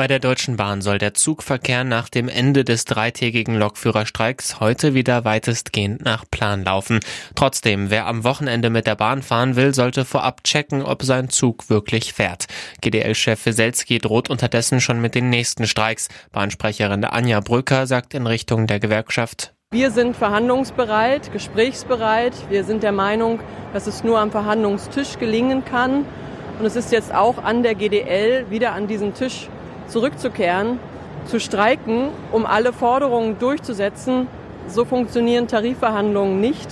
Bei der Deutschen Bahn soll der Zugverkehr nach dem Ende des dreitägigen Lokführerstreiks heute wieder weitestgehend nach Plan laufen. Trotzdem, wer am Wochenende mit der Bahn fahren will, sollte vorab checken, ob sein Zug wirklich fährt. GDL-Chef Weselski droht unterdessen schon mit den nächsten Streiks. Bahnsprecherin Anja Brücker sagt in Richtung der Gewerkschaft, wir sind verhandlungsbereit, gesprächsbereit. Wir sind der Meinung, dass es nur am Verhandlungstisch gelingen kann. Und es ist jetzt auch an der GDL, wieder an diesen Tisch zurückzukehren, zu streiken, um alle Forderungen durchzusetzen. So funktionieren Tarifverhandlungen nicht.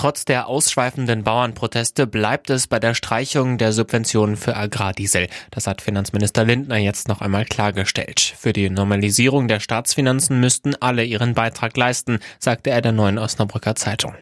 Trotz der ausschweifenden Bauernproteste bleibt es bei der Streichung der Subventionen für Agrardiesel. Das hat Finanzminister Lindner jetzt noch einmal klargestellt. Für die Normalisierung der Staatsfinanzen müssten alle ihren Beitrag leisten, sagte er der neuen Osnabrücker Zeitung.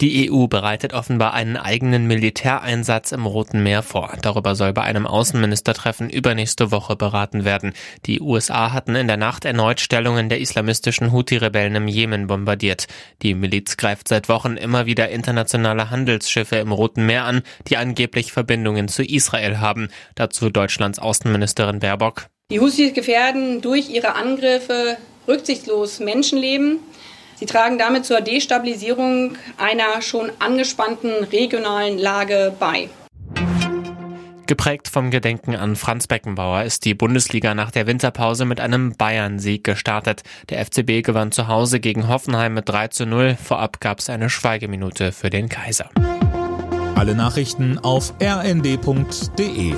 Die EU bereitet offenbar einen eigenen Militäreinsatz im Roten Meer vor. Darüber soll bei einem Außenministertreffen übernächste Woche beraten werden. Die USA hatten in der Nacht erneut Stellungen der islamistischen Houthi-Rebellen im Jemen bombardiert. Die Miliz greift seit Wochen immer wieder internationale Handelsschiffe im Roten Meer an, die angeblich Verbindungen zu Israel haben. Dazu Deutschlands Außenministerin Baerbock. Die Houthis gefährden durch ihre Angriffe rücksichtslos Menschenleben. Sie tragen damit zur Destabilisierung einer schon angespannten regionalen Lage bei. Geprägt vom Gedenken an Franz Beckenbauer ist die Bundesliga nach der Winterpause mit einem Bayern-Sieg gestartet. Der FCB gewann zu Hause gegen Hoffenheim mit 3 zu 0. Vorab gab es eine Schweigeminute für den Kaiser. Alle Nachrichten auf rnd.de